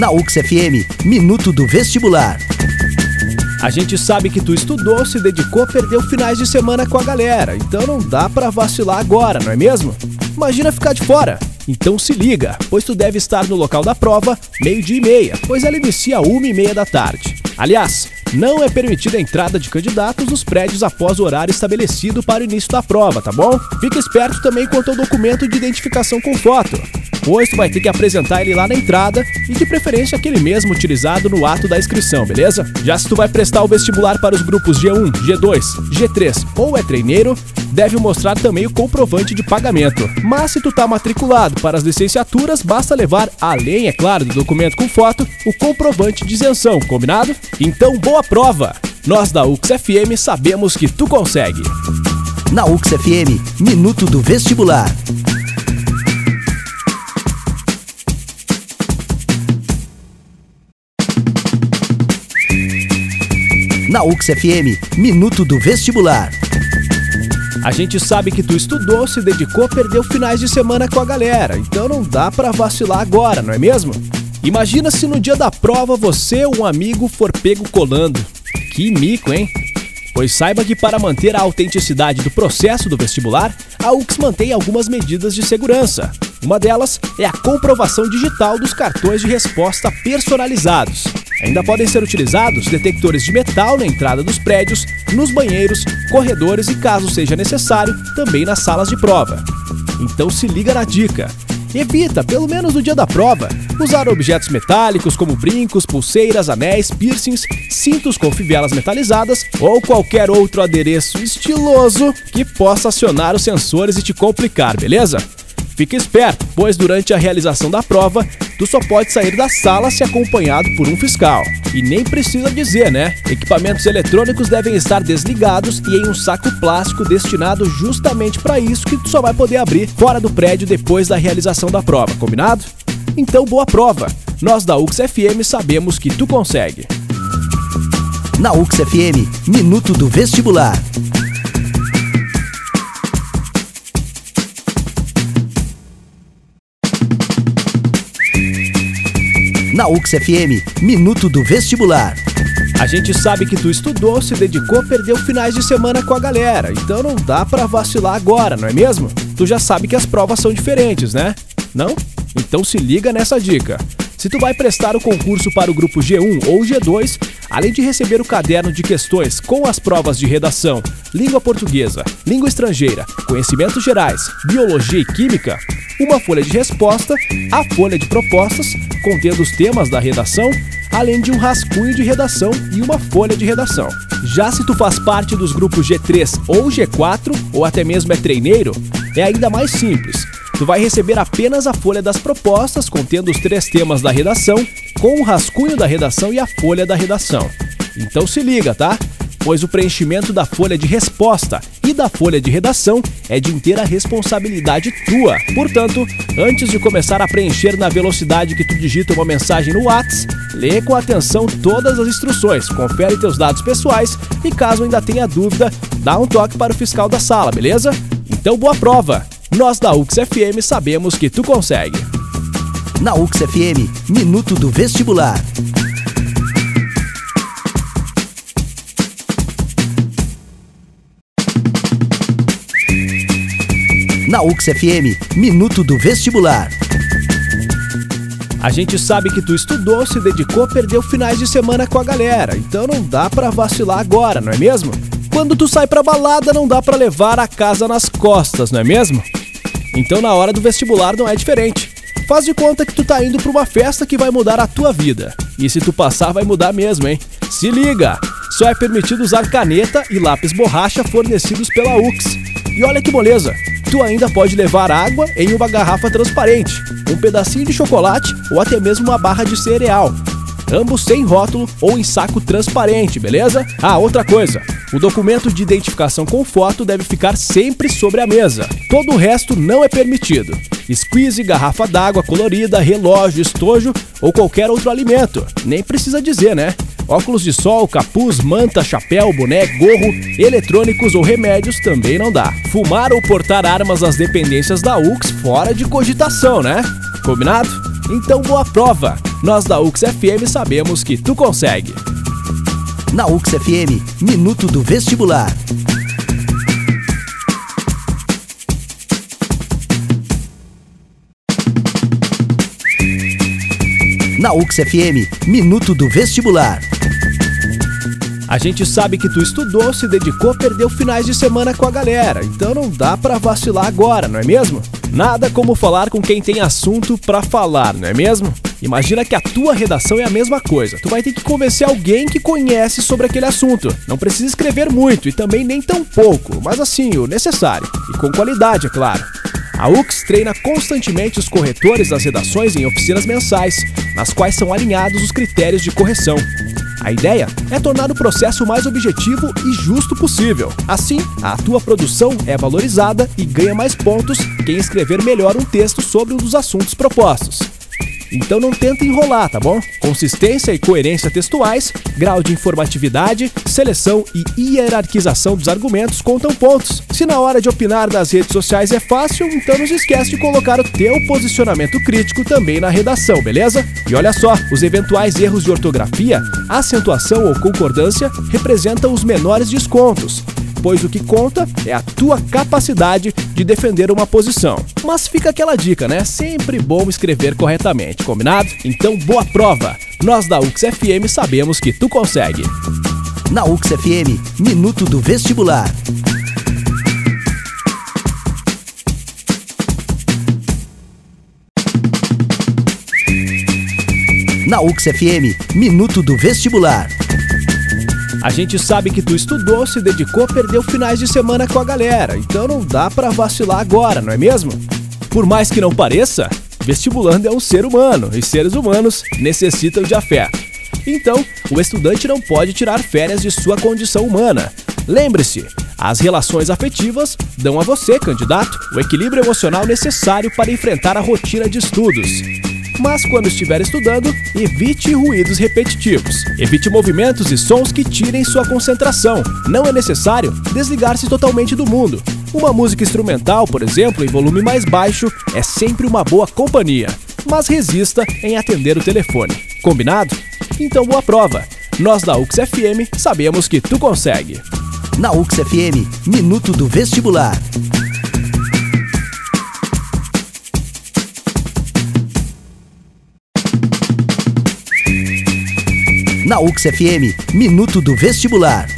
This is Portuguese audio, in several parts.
Na UX FM, Minuto do Vestibular. A gente sabe que tu estudou, se dedicou, perdeu finais de semana com a galera, então não dá pra vacilar agora, não é mesmo? Imagina ficar de fora. Então se liga, pois tu deve estar no local da prova meio-dia e meia, pois ela inicia uma e meia da tarde. Aliás, não é permitida a entrada de candidatos nos prédios após o horário estabelecido para o início da prova, tá bom? Fica esperto também quanto ao documento de identificação com foto pois tu vai ter que apresentar ele lá na entrada e de preferência aquele mesmo utilizado no ato da inscrição, beleza? Já se tu vai prestar o vestibular para os grupos G1, G2, G3 ou é treineiro, deve mostrar também o comprovante de pagamento. Mas se tu tá matriculado para as licenciaturas, basta levar, além, é claro, do documento com foto, o comprovante de isenção, combinado? Então boa prova! Nós da UX FM sabemos que tu consegue. Na UX FM, Minuto do Vestibular. Na UX FM, Minuto do Vestibular. A gente sabe que tu estudou, se dedicou, perdeu finais de semana com a galera, então não dá pra vacilar agora, não é mesmo? Imagina se no dia da prova você ou um amigo for pego colando. Que mico, hein? Pois saiba que para manter a autenticidade do processo do vestibular, a UX mantém algumas medidas de segurança. Uma delas é a comprovação digital dos cartões de resposta personalizados. Ainda podem ser utilizados detectores de metal na entrada dos prédios, nos banheiros, corredores e, caso seja necessário, também nas salas de prova. Então se liga na dica. Evita, pelo menos no dia da prova, usar objetos metálicos como brincos, pulseiras, anéis, piercings, cintos com fivelas metalizadas ou qualquer outro adereço estiloso que possa acionar os sensores e te complicar, beleza? Fique esperto, pois durante a realização da prova, tu só pode sair da sala se acompanhado por um fiscal. E nem precisa dizer, né? Equipamentos eletrônicos devem estar desligados e em um saco plástico destinado justamente para isso que tu só vai poder abrir fora do prédio depois da realização da prova, combinado? Então boa prova! Nós da UX FM sabemos que tu consegue. Na UX FM, Minuto do Vestibular. Na UX FM, Minuto do Vestibular. A gente sabe que tu estudou, se dedicou, perdeu finais de semana com a galera, então não dá pra vacilar agora, não é mesmo? Tu já sabe que as provas são diferentes, né? Não? Então se liga nessa dica. Se tu vai prestar o concurso para o grupo G1 ou G2, além de receber o caderno de questões com as provas de redação, língua portuguesa, língua estrangeira, conhecimentos gerais, biologia e química, uma folha de resposta, a folha de propostas, contendo os temas da redação, além de um rascunho de redação e uma folha de redação. Já se tu faz parte dos grupos G3 ou G4, ou até mesmo é treineiro, é ainda mais simples tu vai receber apenas a folha das propostas contendo os três temas da redação, com o rascunho da redação e a folha da redação. Então se liga, tá? Pois o preenchimento da folha de resposta e da folha de redação é de inteira responsabilidade tua. Portanto, antes de começar a preencher na velocidade que tu digita uma mensagem no WhatsApp, lê com atenção todas as instruções, confere teus dados pessoais e caso ainda tenha dúvida, dá um toque para o fiscal da sala, beleza? Então boa prova! Nós da UX FM sabemos que tu consegue. Na UX FM, Minuto do Vestibular. Na UX FM, Minuto do Vestibular. A gente sabe que tu estudou, se dedicou, perdeu finais de semana com a galera, então não dá pra vacilar agora, não é mesmo? Quando tu sai pra balada, não dá pra levar a casa nas costas, não é mesmo? Então na hora do vestibular não é diferente. Faz de conta que tu tá indo para uma festa que vai mudar a tua vida. E se tu passar, vai mudar mesmo, hein? Se liga! Só é permitido usar caneta e lápis borracha fornecidos pela UX. E olha que moleza! Tu ainda pode levar água em uma garrafa transparente, um pedacinho de chocolate ou até mesmo uma barra de cereal. Ambos sem rótulo ou em saco transparente, beleza? Ah, outra coisa. O documento de identificação com foto deve ficar sempre sobre a mesa. Todo o resto não é permitido. Squeeze, garrafa d'água colorida, relógio, estojo ou qualquer outro alimento. Nem precisa dizer, né? Óculos de sol, capuz, manta, chapéu, boné, gorro, eletrônicos ou remédios também não dá. Fumar ou portar armas às dependências da UX fora de cogitação, né? Combinado? Então boa prova! Nós da UX FM sabemos que tu consegue. Na UX FM, Minuto do Vestibular. Na UX FM, Minuto do Vestibular. A gente sabe que tu estudou, se dedicou, perdeu finais de semana com a galera, então não dá pra vacilar agora, não é mesmo? Nada como falar com quem tem assunto pra falar, não é mesmo? Imagina que a tua redação é a mesma coisa. Tu vai ter que convencer alguém que conhece sobre aquele assunto. Não precisa escrever muito e também nem tão pouco, mas assim, o necessário. E com qualidade, é claro. A UX treina constantemente os corretores das redações em oficinas mensais, nas quais são alinhados os critérios de correção. A ideia é tornar o processo mais objetivo e justo possível. Assim, a tua produção é valorizada e ganha mais pontos quem escrever melhor um texto sobre um dos assuntos propostos. Então não tenta enrolar, tá bom? Consistência e coerência textuais, grau de informatividade, seleção e hierarquização dos argumentos contam pontos. Se na hora de opinar das redes sociais é fácil, então não se esquece de colocar o teu posicionamento crítico também na redação, beleza? E olha só, os eventuais erros de ortografia, acentuação ou concordância representam os menores descontos pois o que conta é a tua capacidade de defender uma posição. Mas fica aquela dica, né? Sempre bom escrever corretamente, combinado? Então, boa prova! Nós da UX FM sabemos que tu consegue. Na UX FM, Minuto do Vestibular. Na UX FM, Minuto do Vestibular. A gente sabe que tu estudou, se dedicou, perdeu finais de semana com a galera, então não dá pra vacilar agora, não é mesmo? Por mais que não pareça, vestibulando é um ser humano e seres humanos necessitam de afeto. Então, o estudante não pode tirar férias de sua condição humana. Lembre-se, as relações afetivas dão a você, candidato, o equilíbrio emocional necessário para enfrentar a rotina de estudos mas quando estiver estudando, evite ruídos repetitivos. Evite movimentos e sons que tirem sua concentração. Não é necessário desligar-se totalmente do mundo. Uma música instrumental, por exemplo, em volume mais baixo, é sempre uma boa companhia, mas resista em atender o telefone. Combinado? Então boa prova. Nós da UX FM sabemos que tu consegue. Na UX FM, Minuto do Vestibular. Na UX FM, Minuto do Vestibular.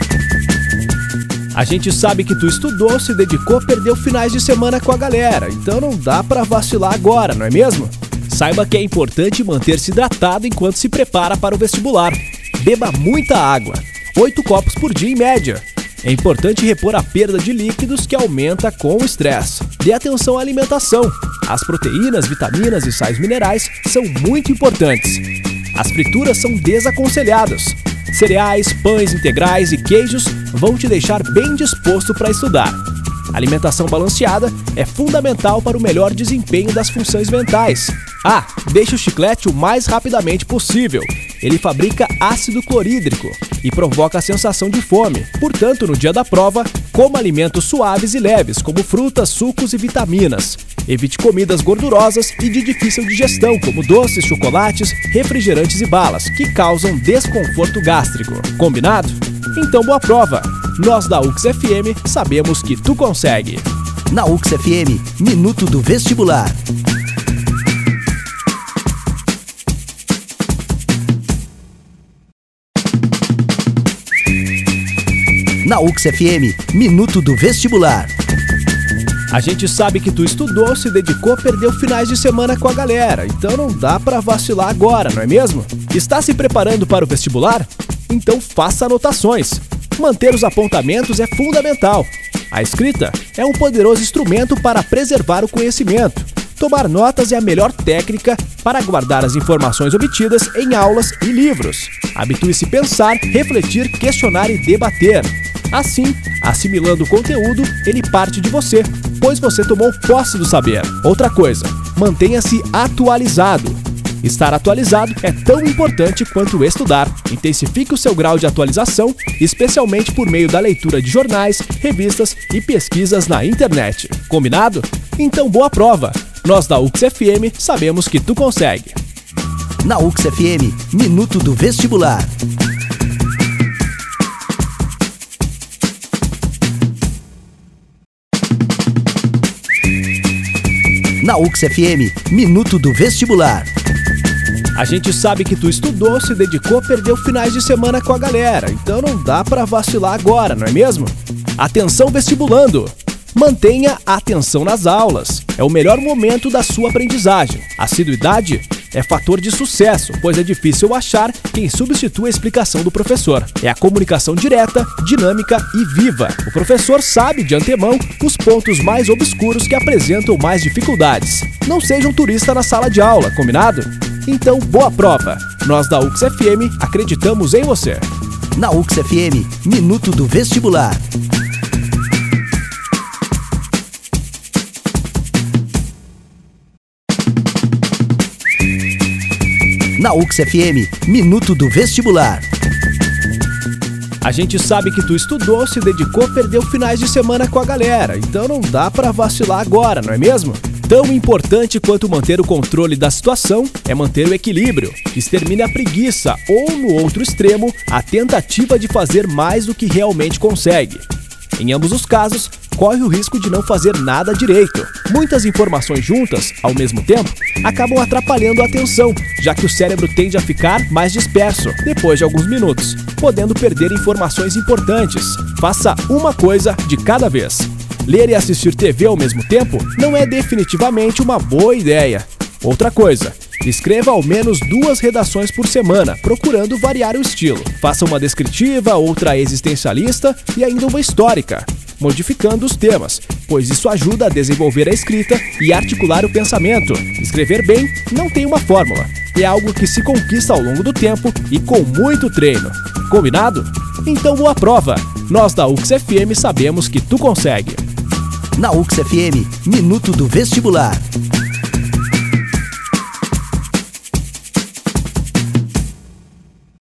A gente sabe que tu estudou, se dedicou, perdeu finais de semana com a galera, então não dá pra vacilar agora, não é mesmo? Saiba que é importante manter-se hidratado enquanto se prepara para o vestibular. Beba muita água, 8 copos por dia em média. É importante repor a perda de líquidos que aumenta com o estresse. Dê atenção à alimentação. As proteínas, vitaminas e sais minerais são muito importantes. As frituras são desaconselhadas. Cereais, pães integrais e queijos vão te deixar bem disposto para estudar. Alimentação balanceada é fundamental para o melhor desempenho das funções mentais. Ah, deixe o chiclete o mais rapidamente possível. Ele fabrica ácido clorídrico e provoca a sensação de fome. Portanto, no dia da prova, coma alimentos suaves e leves, como frutas, sucos e vitaminas. Evite comidas gordurosas e de difícil digestão, como doces, chocolates, refrigerantes e balas, que causam desconforto gástrico. Combinado? Então boa prova! Nós da UX FM sabemos que tu consegue. Na UX FM, Minuto do Vestibular. Na UX FM, Minuto do Vestibular. A gente sabe que tu estudou, se dedicou, perdeu finais de semana com a galera, então não dá pra vacilar agora, não é mesmo? Está se preparando para o vestibular? Então faça anotações. Manter os apontamentos é fundamental. A escrita é um poderoso instrumento para preservar o conhecimento. Tomar notas é a melhor técnica para guardar as informações obtidas em aulas e livros. Habitue-se a pensar, refletir, questionar e debater. Assim, assimilando o conteúdo, ele parte de você, pois você tomou posse do saber. Outra coisa, mantenha-se atualizado. Estar atualizado é tão importante quanto estudar. Intensifique o seu grau de atualização, especialmente por meio da leitura de jornais, revistas e pesquisas na internet. Combinado? Então boa prova! Nós da UX FM sabemos que tu consegue. Na UX FM, Minuto do Vestibular. Na UX FM, Minuto do Vestibular. A gente sabe que tu estudou, se dedicou, perdeu finais de semana com a galera, então não dá para vacilar agora, não é mesmo? Atenção vestibulando! Mantenha a atenção nas aulas. É o melhor momento da sua aprendizagem. Assiduidade é fator de sucesso, pois é difícil achar quem substitua a explicação do professor. É a comunicação direta, dinâmica e viva. O professor sabe de antemão os pontos mais obscuros que apresentam mais dificuldades. Não seja um turista na sala de aula, combinado? Então, boa prova! Nós da UXFM acreditamos em você. Na UXFM, Minuto do Vestibular. Na UXFM, Minuto do Vestibular. A gente sabe que tu estudou, se dedicou, perdeu finais de semana com a galera, então não dá para vacilar agora, não é mesmo? Tão importante quanto manter o controle da situação é manter o equilíbrio, que extermine a preguiça ou, no outro extremo, a tentativa de fazer mais do que realmente consegue. Em ambos os casos, corre o risco de não fazer nada direito. Muitas informações juntas, ao mesmo tempo, acabam atrapalhando a atenção, já que o cérebro tende a ficar mais disperso depois de alguns minutos, podendo perder informações importantes. Faça uma coisa de cada vez. Ler e assistir TV ao mesmo tempo não é definitivamente uma boa ideia. Outra coisa, Escreva ao menos duas redações por semana, procurando variar o estilo. Faça uma descritiva, outra existencialista e ainda uma histórica, modificando os temas, pois isso ajuda a desenvolver a escrita e articular o pensamento. Escrever bem não tem uma fórmula, é algo que se conquista ao longo do tempo e com muito treino. Combinado? Então boa prova! Nós da UXFM sabemos que tu consegue. Na UXFM, Minuto do Vestibular.